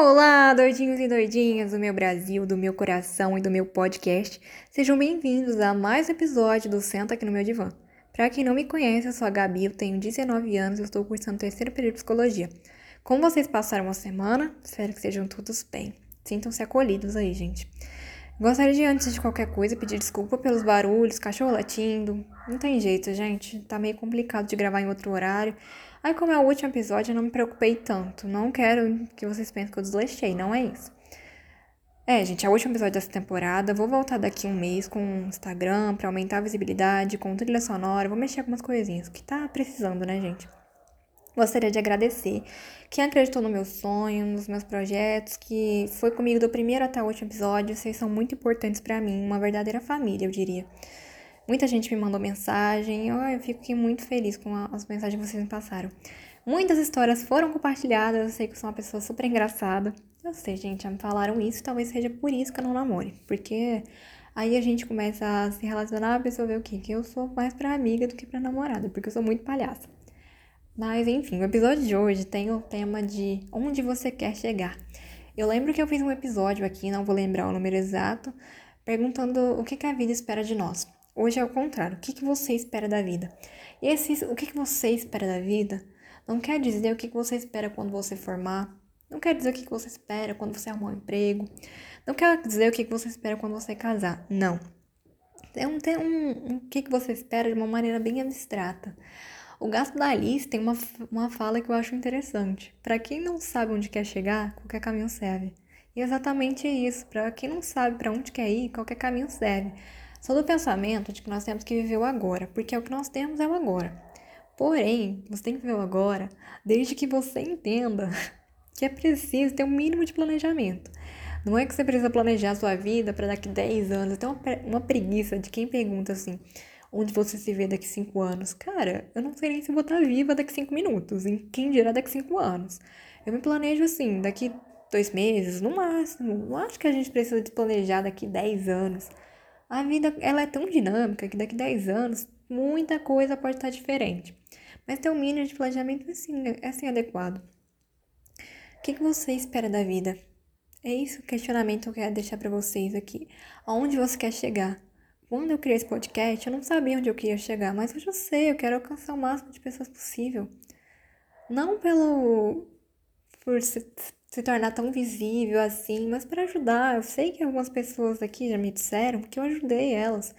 Olá, doidinhos e doidinhas do meu Brasil, do meu coração e do meu podcast. Sejam bem-vindos a mais um episódio do Senta aqui no meu divã. Para quem não me conhece, eu sou a Gabi, eu tenho 19 anos e estou cursando o terceiro período de psicologia. Como vocês passaram uma semana, espero que sejam todos bem. Sintam-se acolhidos aí, gente. Gostaria de, antes de qualquer coisa, pedir desculpa pelos barulhos, cachorro latindo. Não tem jeito, gente. Tá meio complicado de gravar em outro horário. Aí, como é o último episódio, eu não me preocupei tanto. Não quero que vocês pensem que eu desleixei, não é isso. É, gente, é o último episódio dessa temporada. Vou voltar daqui um mês com o Instagram pra aumentar a visibilidade, com trilha sonora. Vou mexer algumas coisinhas que tá precisando, né, gente? Gostaria de agradecer quem acreditou no meu sonho, nos meus projetos, que foi comigo do primeiro até o último episódio. Vocês são muito importantes para mim, uma verdadeira família, eu diria. Muita gente me mandou mensagem, oh, eu fico muito feliz com as mensagens que vocês me passaram. Muitas histórias foram compartilhadas, eu sei que eu sou uma pessoa super engraçada. Eu sei, gente, já me falaram isso, talvez seja por isso que eu não namore. Porque aí a gente começa a se relacionar, a pessoa vê o quê? Que eu sou mais pra amiga do que pra namorada, porque eu sou muito palhaça. Mas enfim, o episódio de hoje tem o tema de onde você quer chegar. Eu lembro que eu fiz um episódio aqui, não vou lembrar o número exato, perguntando o que, que a vida espera de nós. Hoje é o contrário. O que, que você espera da vida? E esse, o que, que você espera da vida não quer dizer o que, que você espera quando você formar. Não quer dizer o que, que você espera quando você arrumar um emprego. Não quer dizer o que, que você espera quando você casar. Não. É um, tem um, um que, que você espera de uma maneira bem abstrata. O Gasto da Alice tem uma, uma fala que eu acho interessante. Para quem não sabe onde quer chegar, qualquer caminho serve. E é exatamente isso. Para quem não sabe para onde quer ir, qualquer caminho serve. Sou do pensamento de que nós temos que viver o agora, porque é o que nós temos é o agora. Porém, você tem que viver o agora desde que você entenda que é preciso ter um mínimo de planejamento. Não é que você precisa planejar a sua vida para daqui 10 anos. Eu tenho uma, preguiça de quem pergunta assim: onde você se vê daqui 5 anos? Cara, eu não sei nem se vou estar viva daqui 5 minutos, em quem dirá daqui 5 anos. Eu me planejo assim, daqui dois meses, no máximo. Não acho que a gente precisa de planejar daqui 10 anos. A vida ela é tão dinâmica que daqui 10 anos muita coisa pode estar diferente. Mas ter um mínimo de planejamento é assim, é assim adequado. O que, que você espera da vida? É isso o questionamento que eu quero deixar para vocês aqui. Aonde você quer chegar? Quando eu criei esse podcast, eu não sabia onde eu queria chegar, mas hoje eu sei, eu quero alcançar o máximo de pessoas possível. Não pelo por se, tornar tão visível assim, mas para ajudar. Eu sei que algumas pessoas aqui já me disseram que eu ajudei elas.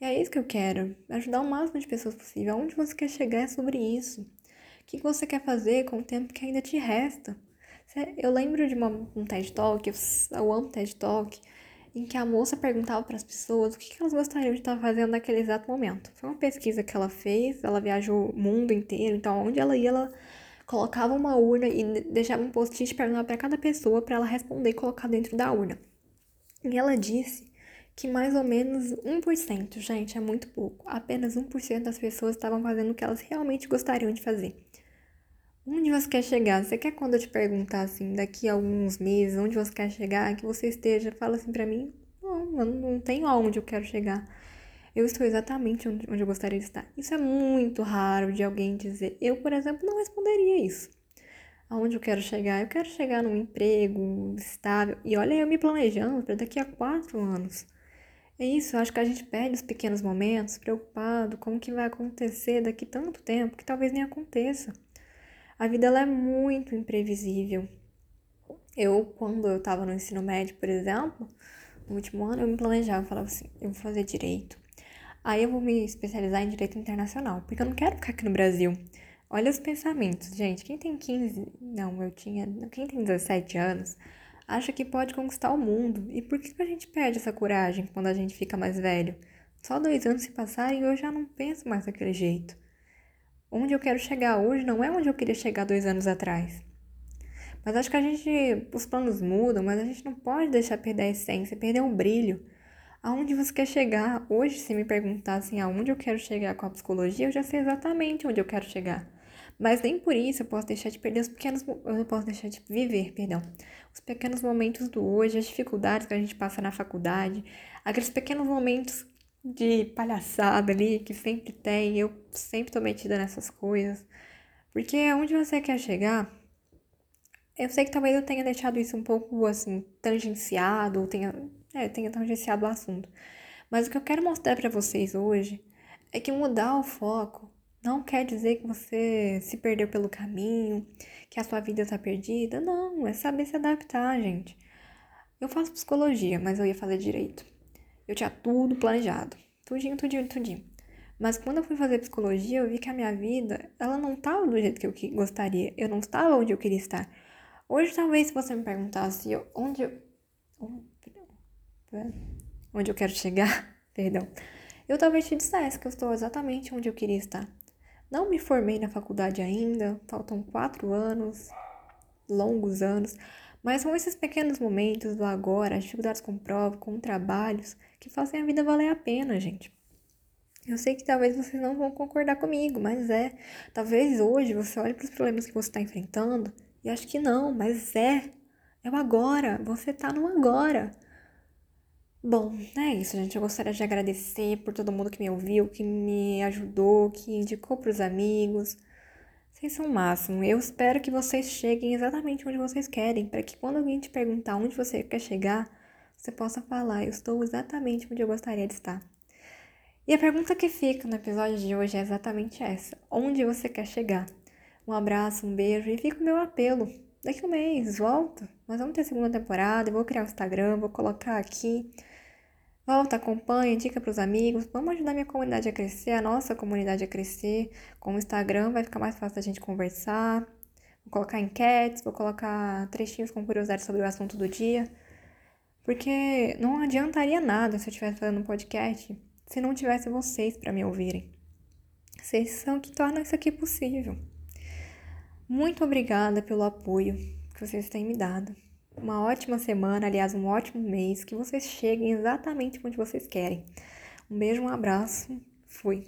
E é isso que eu quero, ajudar o máximo de pessoas possível. Aonde você quer chegar é sobre isso. O que você quer fazer com o tempo que ainda te resta? Eu lembro de uma, um TED Talk, eu, eu amo TED Talk, em que a moça perguntava para as pessoas o que elas gostariam de estar fazendo naquele exato momento. Foi uma pesquisa que ela fez, ela viajou o mundo inteiro, então onde ela ia, ela colocava uma urna e deixava um post-it para cada pessoa para ela responder e colocar dentro da urna. E ela disse que mais ou menos 1%, gente, é muito pouco. Apenas 1% das pessoas estavam fazendo o que elas realmente gostariam de fazer. Onde você quer chegar? Você quer quando eu te perguntar assim, daqui a alguns meses, onde você quer chegar, que você esteja, fala assim para mim, não, eu não tenho aonde eu quero chegar eu estou exatamente onde, eu gostaria de estar. Isso é muito raro de alguém dizer. Eu, por exemplo, não responderia isso. Aonde eu quero chegar? Eu quero chegar num emprego estável. E olha, eu me planejando para daqui a quatro anos. É isso, eu acho que a gente perde os pequenos momentos, preocupado com o que vai acontecer daqui tanto tempo que talvez nem aconteça. A vida ela é muito imprevisível. Eu, quando eu estava no ensino médio, por exemplo, no último ano, eu me planejava, falava assim, eu vou fazer direito, Aí eu vou me especializar em direito internacional, porque eu não quero ficar aqui no Brasil. Olha os pensamentos, gente. Quem tem 15, não, eu tinha, quem tem 17 anos, acha que pode conquistar o mundo. E por que a gente perde essa coragem quando a gente fica mais velho? Só dois anos se passaram e eu já não penso mais daquele jeito. Onde eu quero chegar hoje não é onde eu queria chegar dois anos atrás. Mas acho que a gente, os planos mudam, mas a gente não pode deixar perder a essência, perder o brilho aonde você quer chegar. Hoje, se me perguntassem aonde eu quero chegar com a psicologia, eu já sei exatamente onde eu quero chegar. Mas nem por isso eu posso deixar de perder os pequenos. Eu não posso deixar de viver, perdão. Os pequenos momentos do hoje, as dificuldades que a gente passa na faculdade, aqueles pequenos momentos de palhaçada ali que sempre tem. Eu sempre tô metida nessas coisas. Porque aonde você quer chegar, Eu sei que talvez eu tenha deixado isso um pouco assim, tangenciado, ou tenha, é, tenha tangenciado o assunto. Mas o que eu quero mostrar para vocês hoje é que mudar o foco não quer dizer que você se perdeu pelo caminho, que a sua vida está perdida. Não, é saber se adaptar, gente. Eu faço psicologia, mas eu ia fazer direito. Eu tinha tudo planejado. Tudinho, tudinho, tudinho. Mas quando eu fui fazer psicologia, eu vi que a minha vida, ela não estava do jeito que eu gostaria. Eu não estava onde eu queria estar. Hoje, talvez, se você me perguntasse onde eu... Onde eu quero chegar, perdão. Eu talvez te dissesse que eu estou exatamente onde eu queria estar. Não me formei na faculdade ainda, faltam quatro anos, longos anos, mas são esses pequenos momentos do agora, as dificuldades com prova, com trabalhos, que fazem a vida valer a pena, gente. Eu sei que talvez vocês não vão concordar comigo, mas é. Talvez hoje você olhe para os problemas que você está enfrentando e ache que não, mas é. É o agora. Você está no agora. Bom, é isso, gente. Eu gostaria de agradecer por todo mundo que me ouviu, que me ajudou, que indicou para os amigos. Vocês são o máximo. Eu espero que vocês cheguem exatamente onde vocês querem, para que quando alguém te perguntar onde você quer chegar, você possa falar: Eu estou exatamente onde eu gostaria de estar. E a pergunta que fica no episódio de hoje é exatamente essa: onde você quer chegar? Um abraço, um beijo e fica o meu apelo. Daqui um mês, volta. Nós vamos ter segunda temporada, eu vou criar o um Instagram, vou colocar aqui. Volta, acompanha, indica para os amigos. Vamos ajudar minha comunidade a crescer, a nossa comunidade a crescer. Com o Instagram vai ficar mais fácil da gente conversar. Vou colocar enquetes, vou colocar trechinhos com curiosidades sobre o assunto do dia. Porque não adiantaria nada se eu estivesse fazendo um podcast se não tivesse vocês para me ouvirem. Vocês são que tornam isso aqui possível. Muito obrigada pelo apoio que vocês têm me dado. Uma ótima semana, aliás, um ótimo mês, que vocês cheguem exatamente onde vocês querem. Um beijo, um abraço, fui.